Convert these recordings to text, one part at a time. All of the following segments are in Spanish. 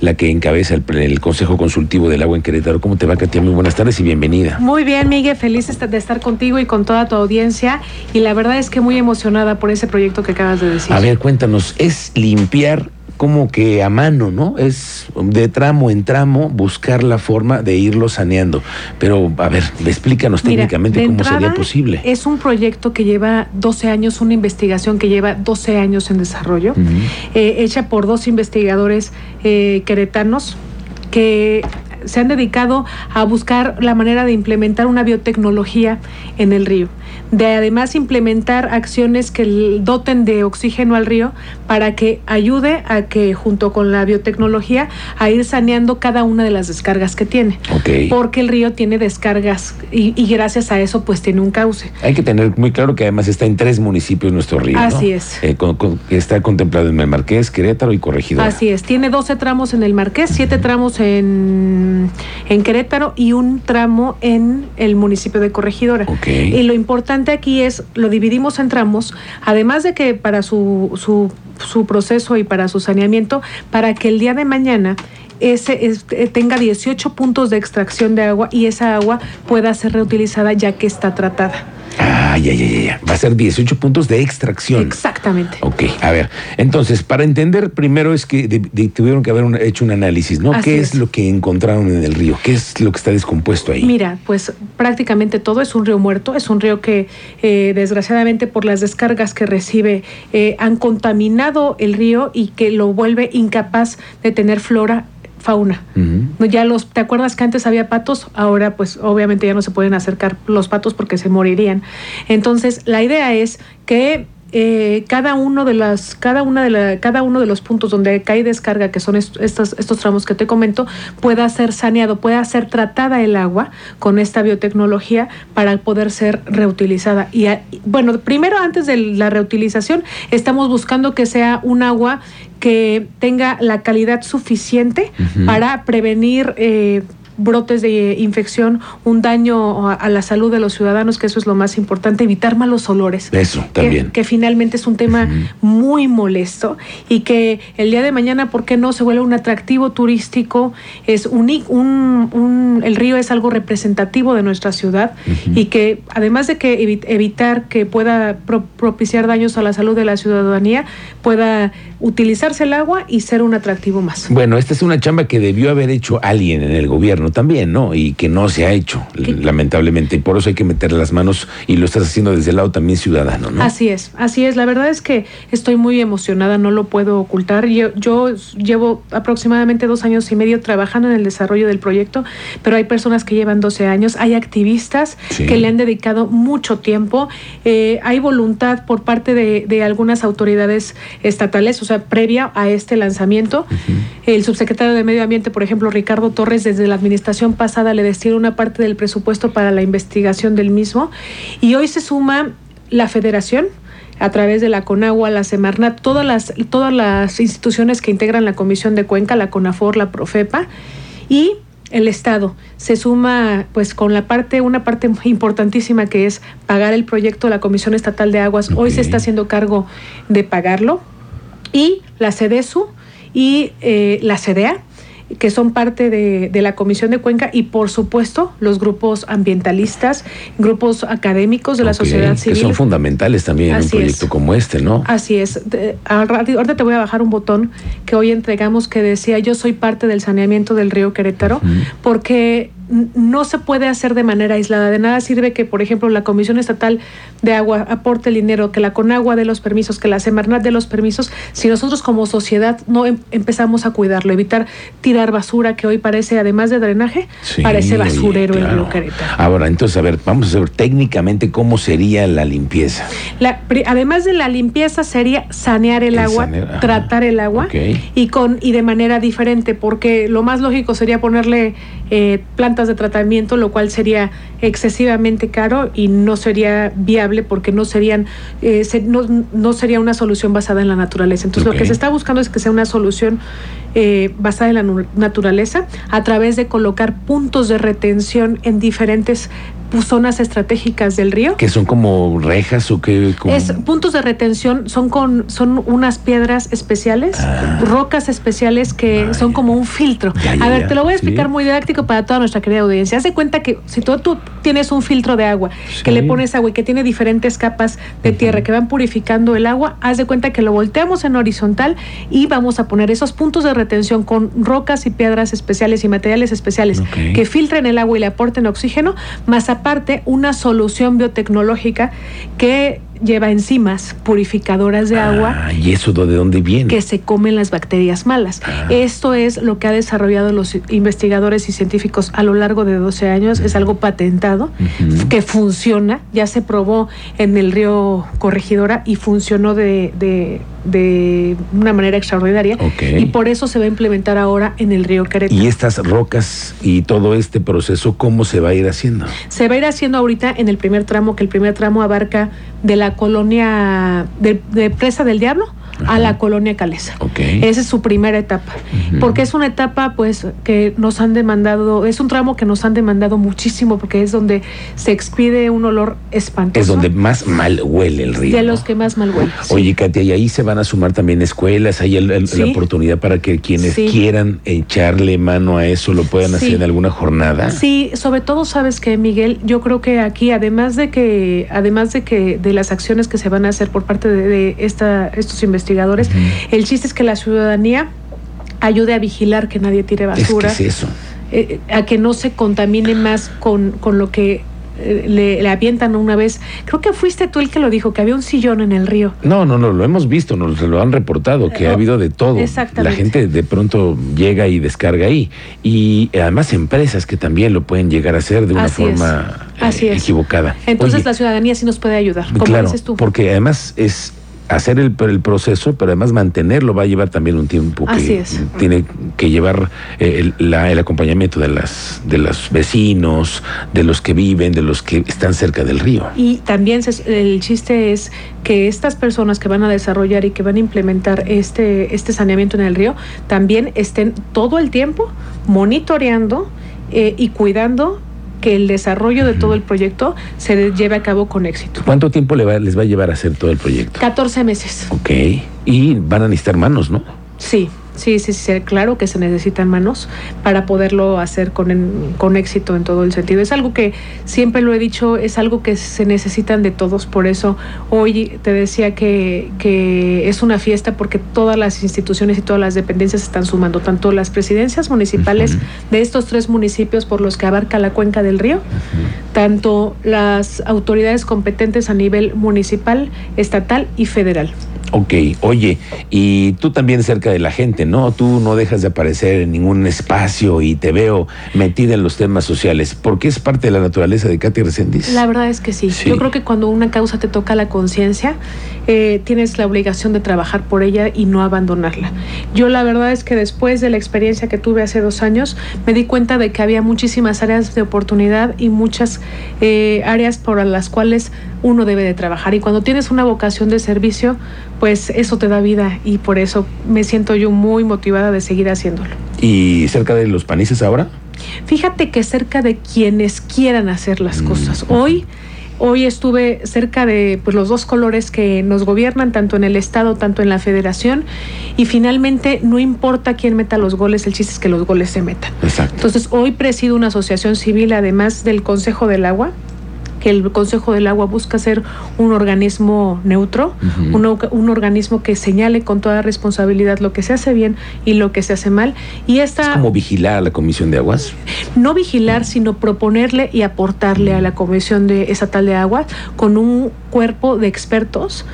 la que encabeza el, Consejo Consultivo del Agua en Querétaro. ¿Cómo te va, Katia? Muy buenas tardes y bienvenida. Muy bien, Miguel, feliz de estar contigo y con toda tu audiencia. Y la verdad es que muy emocionada por ese proyecto que acabas de decir. A ver, cuéntanos, ¿es limpiar como que a mano, ¿no? Es de tramo en tramo buscar la forma de irlo saneando. Pero, a ver, explícanos técnicamente cómo sería posible. Es un proyecto que lleva 12 años, una investigación que lleva 12 años en desarrollo, eh, hecha por dos investigadores eh, queretanos que se han dedicado a buscar la manera de implementar una biotecnología en el río, de además implementar acciones que doten de oxígeno al río para que ayude a que junto con la biotecnología a ir saneando cada una de las descargas que tiene. Porque el río tiene descargas y, gracias a eso pues tiene un cauce. Hay que tener muy claro que además está en tres municipios nuestro río. Así es. Eh, está contemplado en el Marqués, Querétaro y Corregidora. Así es. Tiene 12 tramos en el Marqués, 7 tramos en en, Querétaro y un tramo en el municipio de Corregidora. Y lo importante aquí es, lo dividimos en tramos, además de que para su, su, su proceso y para su saneamiento, para que el día de mañana ese eh, tenga 18 puntos de extracción de agua y esa agua pueda ser reutilizada ya que está tratada. Ah, ya, ya, ya, Va a ser 18 puntos de extracción. Exactamente. Ok, a ver. Entonces, para entender, primero es que tuvieron que haber hecho un análisis, ¿no? ¿Qué es. lo que encontraron en el río? ¿Qué es lo que está descompuesto ahí? Mira, pues prácticamente todo es un río muerto. Es un río que, eh, desgraciadamente, por las descargas que recibe, eh, han contaminado el río y que lo vuelve incapaz de tener flora fauna. Ya los, ¿te acuerdas que antes había patos? Ahora pues obviamente ya no se pueden acercar los patos porque se morirían. Entonces, la idea es que eh, cada uno de las cada una de la, cada uno de los puntos donde cae descarga que son estos, estos tramos que te comento pueda ser saneado pueda ser tratada el agua con esta biotecnología para poder ser reutilizada y bueno primero antes de la reutilización estamos buscando que sea un agua que tenga la calidad suficiente para prevenir eh, brotes de infección, un daño a la salud de los ciudadanos, que eso es lo más importante, evitar malos olores. Eso también. Que, finalmente es un tema muy molesto y que el día de mañana, ¿por qué no se vuelve un atractivo turístico? Es un, un, el río es algo representativo de nuestra ciudad y que además de que evitar que pueda propiciar daños a la salud de la ciudadanía, pueda utilizarse el agua y ser un atractivo más. Bueno, esta es una chamba que debió haber hecho alguien en el gobierno también, ¿no? Y que no se ha hecho, lamentablemente. Y por eso hay que meter las manos y lo estás haciendo desde el lado también ciudadano, ¿no? Así es, así es. La verdad es que estoy muy emocionada, no lo puedo ocultar. Yo, yo llevo aproximadamente dos años y medio trabajando en el desarrollo del proyecto, pero hay personas que llevan 12 años, hay activistas que le han dedicado mucho tiempo, eh, hay voluntad por parte de, algunas autoridades estatales, o sea, previa a este lanzamiento. El subsecretario de Medio Ambiente, por ejemplo, Ricardo Torres, desde la administración administración pasada le destinó una parte del presupuesto para la investigación del mismo y hoy se suma la federación a través de la CONAGUA, la Semarnat, todas las, todas las instituciones que integran la Comisión de Cuenca, la CONAFOR, la PROFEPA y el Estado se suma pues con la parte, una parte importantísima que es pagar el proyecto de la Comisión Estatal de Aguas. Hoy se está haciendo cargo de pagarlo. Y la CEDESU y eh, la CEDEA que son parte de, la Comisión de Cuenca y por supuesto los grupos ambientalistas, grupos académicos de la sociedad civil. Que son fundamentales también en un proyecto como este, ¿no? Así es. ahorita te voy a bajar un botón que hoy entregamos que decía yo soy parte del saneamiento del río Querétaro, porque no se puede hacer de manera aislada. De nada sirve que, por ejemplo, la Comisión Estatal de Agua aporte el dinero, que la Conagua de los permisos, que la Semarnat de los permisos, si nosotros como sociedad no em, empezamos a cuidarlo, evitar tirar basura, que hoy parece, además de drenaje, parece basurero en el Querétaro. Ahora, entonces, a ver, vamos a saber técnicamente cómo sería la limpieza. además de la limpieza, sería sanear el, agua, tratar el agua y, con, y de manera diferente, porque lo más lógico sería ponerle eh, plantas de tratamiento, lo cual sería excesivamente caro y no sería viable porque no serían eh, no, sería una solución basada en la naturaleza. Entonces lo que se está buscando es que sea una solución eh, basada en la naturaleza a través de colocar puntos de retención en diferentes zonas estratégicas del río. ¿Que son como rejas o qué? Es puntos de retención, son con son unas piedras especiales, ah. rocas especiales que son como un filtro. a ver, te lo voy a explicar muy didáctico para toda nuestra querida audiencia. Haz de cuenta que si tú, tú tienes un filtro de agua, que le pones agua y que tiene diferentes capas de tierra que van purificando el agua, haz de cuenta que lo volteamos en horizontal y vamos a poner esos puntos de retención con rocas y piedras especiales y materiales especiales que filtren el agua y le aporten oxígeno, más aparte una solución biotecnológica que lleva enzimas purificadoras de agua. Ah, ¿Y eso de dónde viene? Que se comen las bacterias malas. Ah. Esto es lo que ha desarrollado los investigadores y científicos a lo largo de 12 años. Es algo patentado, que funciona. Ya se probó en el río Corregidora y funcionó de, de, una manera extraordinaria. Y por eso se va a implementar ahora en el río Querétaro. ¿Y estas rocas y todo este proceso, cómo se va a ir haciendo? Se va a ir haciendo ahorita en el primer tramo, que el primer tramo abarca de la colonia de, Presa del Diablo a la colonia Calesa. Esa es su primera etapa. Porque es una etapa, pues, que nos han demandado, es un tramo que nos han demandado muchísimo, porque es donde se expide un olor espantoso. Es donde más mal huele el río. De los que más mal huele. Oye, Katia, y ahí se van a sumar también escuelas, hay la oportunidad para que quienes quieran echarle mano a eso lo puedan hacer en alguna jornada. Sí, sobre todo, sabes que, Miguel, yo creo que aquí, además de que, además de que de las acciones que se van a hacer por parte de, esta, estos investigadores. El chiste es que la ciudadanía ayude a vigilar que nadie tire basura. Es, eso. Eh, a que no se contamine más con, con lo que eh, le, le, avientan una vez. Creo que fuiste tú el que lo dijo, que había un sillón en el río. No, no, no, lo hemos visto, nos lo han reportado, que ha habido de todo. La gente de pronto llega y descarga ahí. Y además empresas que también lo pueden llegar a hacer de una forma eh, equivocada. Entonces la ciudadanía sí nos puede ayudar, como claro, dices tú. Porque además es hacer el, el, proceso, pero además mantenerlo va a llevar también un tiempo que tiene que llevar eh, el, el, acompañamiento de las de los vecinos, de los que viven, de los que están cerca del río. Y también el chiste es que estas personas que van a desarrollar y que van a implementar este este saneamiento en el río también estén todo el tiempo monitoreando eh, y cuidando que el desarrollo de todo el proyecto se lleve a cabo con éxito. ¿Cuánto tiempo les va a llevar a hacer todo el proyecto? 14 meses. Ok. Y van a necesitar manos, ¿no? Sí. Sí, sí, sí, claro que se necesitan manos para poderlo hacer con, con éxito en todo el sentido. Es algo que siempre lo he dicho, es algo que se necesitan de todos. Por eso hoy te decía que, que es una fiesta porque todas las instituciones y todas las dependencias están sumando, tanto las presidencias municipales de estos tres municipios por los que abarca la cuenca del río, tanto las autoridades competentes a nivel municipal, estatal y federal. Ok, oye, y tú también cerca de la gente, ¿no? Tú no dejas de aparecer en ningún espacio y te veo metida en los temas sociales, porque es parte de la naturaleza de Katy Resendiz. La verdad es que sí. Yo creo que cuando una causa te toca la conciencia, eh, tienes la obligación de trabajar por ella y no abandonarla. Yo la verdad es que después de la experiencia que tuve hace dos años, me di cuenta de que había muchísimas áreas de oportunidad y muchas eh, áreas por las cuales uno debe de trabajar. Y cuando tienes una vocación de servicio, pues eso te da vida y por eso me siento yo muy motivada de seguir haciéndolo. ¿Y cerca de los panices ahora? Fíjate que cerca de quienes quieran hacer las mm, cosas. Hoy Hoy estuve cerca de pues, los dos colores que nos gobiernan, tanto en el Estado, tanto en la Federación, y finalmente no importa quién meta los goles, el chiste es que los goles se metan. Exacto. Entonces, hoy presido una asociación civil, además del Consejo del Agua, que el Consejo del Agua busca ser un organismo neutro, un, organismo que señale con toda responsabilidad lo que se hace bien y lo que se hace mal. Y esta, ¿Es como vigilar a la Comisión de Aguas? No vigilar, sino proponerle y aportarle a la Comisión de Estatal de Aguas con un cuerpo de expertos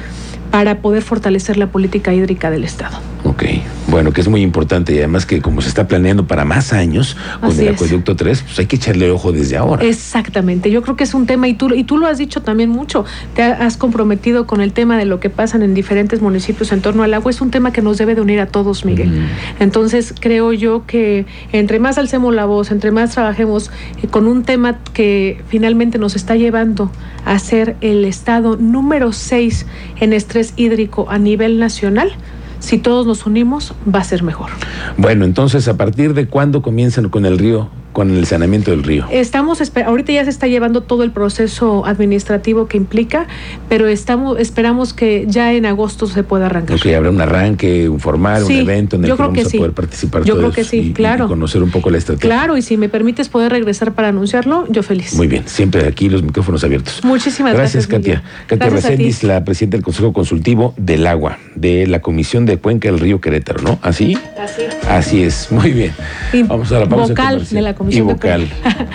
para poder fortalecer la política hídrica del Estado. Ok, bueno, que es muy importante y además que como se está planeando para más años con el acueducto 3, pues hay que echarle ojo desde ahora. Exactamente, yo creo que es un tema y tú, y tú lo has dicho también mucho, te has comprometido con el tema de lo que pasan en diferentes municipios en torno al agua, es un tema que nos debe de unir a todos, Miguel. Entonces creo yo que entre más alcemos la voz, entre más trabajemos eh, con un tema que finalmente nos está llevando a ser el estado número 6 en estrés hídrico a nivel nacional, si todos nos unimos, va a ser mejor. Bueno, entonces, ¿a partir de cuándo comienzan con el río con el saneamiento del río? Estamos, ahorita ya se está llevando todo el proceso administrativo que implica, pero estamos, esperamos que ya en agosto se pueda arrancar. Ok, habrá un arranque, un formal, un evento en el que vamos a poder participar yo creo que sí, claro. y conocer un poco la estrategia. Claro, y si me permites poder regresar para anunciarlo, yo feliz. Muy bien, siempre aquí los micrófonos abiertos. Muchísimas gracias. Gracias, Katia. Katia la presidenta del Consejo Consultivo del Agua, de la Comisión de Cuenca del Río Querétaro, ¿no? ¿Así? Así. Así es, muy bien. Vamos a la pausa. Vocal de la Comisión. Y vocal.